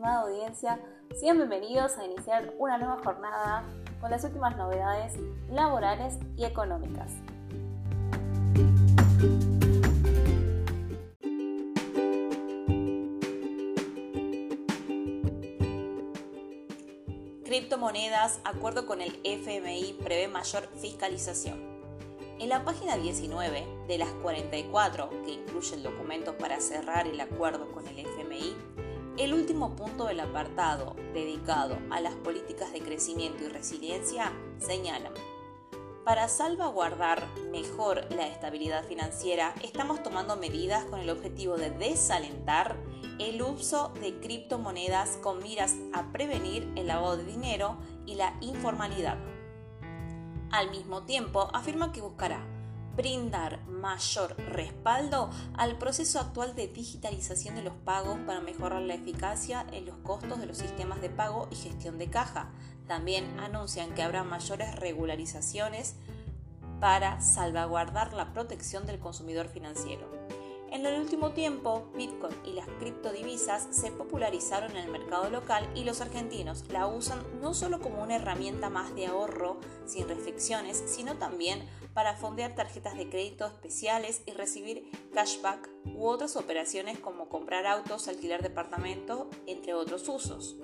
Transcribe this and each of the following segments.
estimada audiencia, sean bienvenidos a iniciar una nueva jornada con las últimas novedades laborales y económicas. Criptomonedas, acuerdo con el FMI prevé mayor fiscalización. En la página 19 de las 44 que incluye el documento para cerrar el acuerdo con el FMI, el último punto del apartado dedicado a las políticas de crecimiento y resiliencia señala, para salvaguardar mejor la estabilidad financiera, estamos tomando medidas con el objetivo de desalentar el uso de criptomonedas con miras a prevenir el lavado de dinero y la informalidad. Al mismo tiempo, afirma que buscará brindar mayor respaldo al proceso actual de digitalización de los pagos para mejorar la eficacia en los costos de los sistemas de pago y gestión de caja. También anuncian que habrá mayores regularizaciones para salvaguardar la protección del consumidor financiero. En el último tiempo, Bitcoin y las criptodivisas se popularizaron en el mercado local y los argentinos la usan no solo como una herramienta más de ahorro sin reflexiones, sino también para fondear tarjetas de crédito especiales y recibir cashback u otras operaciones como comprar autos, alquilar departamentos, entre otros usos.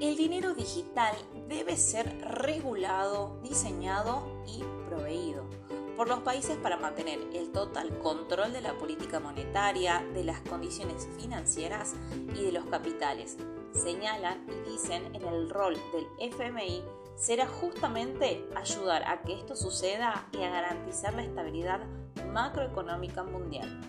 El dinero digital debe ser regulado, diseñado y proveído por los países para mantener el total control de la política monetaria, de las condiciones financieras y de los capitales. Señalan y dicen en el rol del FMI será justamente ayudar a que esto suceda y a garantizar la estabilidad macroeconómica mundial.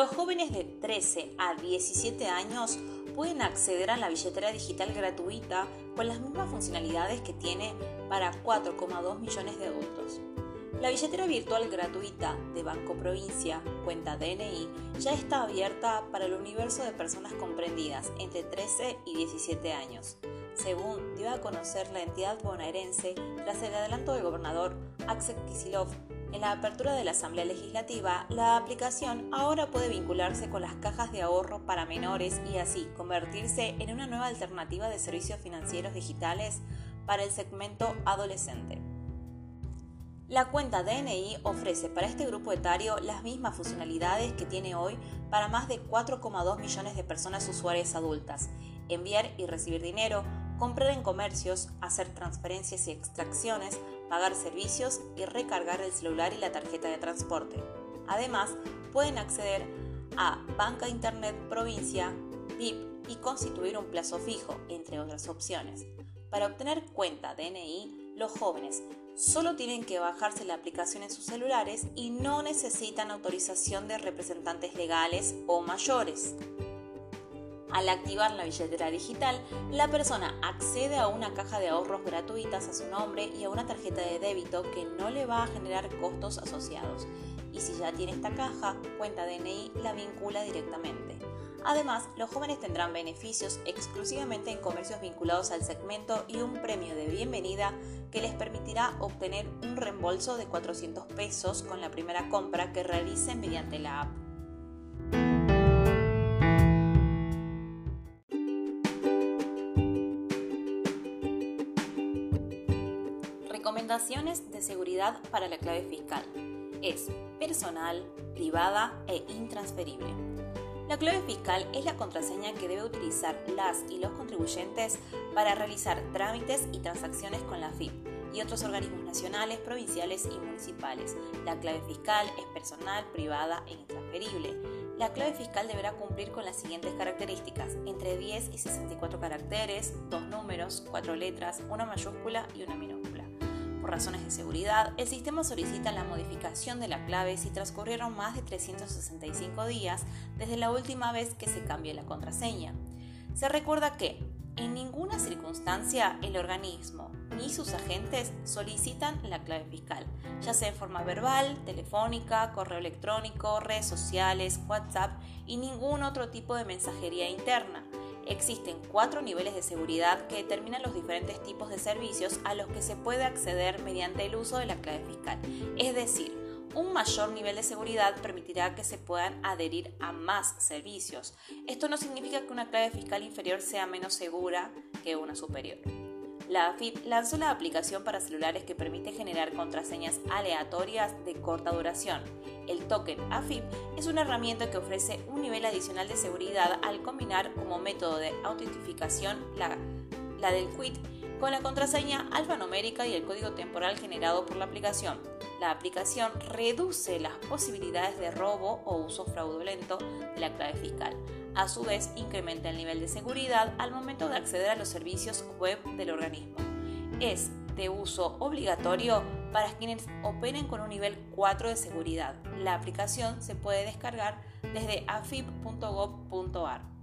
Los jóvenes de 13 a 17 años pueden acceder a la billetera digital gratuita con las mismas funcionalidades que tiene para 4,2 millones de adultos. La billetera virtual gratuita de Banco Provincia, cuenta DNI, ya está abierta para el universo de personas comprendidas entre 13 y 17 años, según dio a conocer la entidad bonaerense tras el adelanto del gobernador Axel Kisilov en la apertura de la Asamblea Legislativa, la aplicación ahora puede vincularse con las cajas de ahorro para menores y así convertirse en una nueva alternativa de servicios financieros digitales para el segmento adolescente. La cuenta DNI ofrece para este grupo etario las mismas funcionalidades que tiene hoy para más de 4,2 millones de personas usuarias adultas, enviar y recibir dinero, comprar en comercios, hacer transferencias y extracciones, pagar servicios y recargar el celular y la tarjeta de transporte. Además, pueden acceder a banca internet provincia, VIP y constituir un plazo fijo, entre otras opciones. Para obtener cuenta DNI, los jóvenes solo tienen que bajarse la aplicación en sus celulares y no necesitan autorización de representantes legales o mayores. Al activar la billetera digital, la persona accede a una caja de ahorros gratuitas a su nombre y a una tarjeta de débito que no le va a generar costos asociados. Y si ya tiene esta caja, cuenta DNI la vincula directamente. Además, los jóvenes tendrán beneficios exclusivamente en comercios vinculados al segmento y un premio de bienvenida que les permitirá obtener un reembolso de 400 pesos con la primera compra que realicen mediante la app. Recomendaciones de seguridad para la clave fiscal. Es personal, privada e intransferible. La clave fiscal es la contraseña que debe utilizar las y los contribuyentes para realizar trámites y transacciones con la FIP y otros organismos nacionales, provinciales y municipales. La clave fiscal es personal, privada e intransferible. La clave fiscal deberá cumplir con las siguientes características, entre 10 y 64 caracteres, dos números, cuatro letras, una mayúscula y una minúscula por razones de seguridad, el sistema solicita la modificación de la clave si transcurrieron más de 365 días desde la última vez que se cambió la contraseña. Se recuerda que, en ninguna circunstancia, el organismo ni sus agentes solicitan la clave fiscal, ya sea en forma verbal, telefónica, correo electrónico, redes sociales, WhatsApp y ningún otro tipo de mensajería interna Existen cuatro niveles de seguridad que determinan los diferentes tipos de servicios a los que se puede acceder mediante el uso de la clave fiscal. Es decir, un mayor nivel de seguridad permitirá que se puedan adherir a más servicios. Esto no significa que una clave fiscal inferior sea menos segura que una superior. La AFIP lanzó la aplicación para celulares que permite generar contraseñas aleatorias de corta duración. El token AFIP es una herramienta que ofrece un nivel adicional de seguridad al combinar como método de autentificación la, del quit con la contraseña alfanumérica y el código temporal generado por la aplicación. La aplicación reduce las posibilidades de robo o uso fraudulento de la clave fiscal. A su vez, incrementa el nivel de seguridad al momento de acceder a los servicios web del organismo. Es de uso obligatorio para quienes operen con un nivel 4 de seguridad. La aplicación se puede descargar desde afip.gov.ar.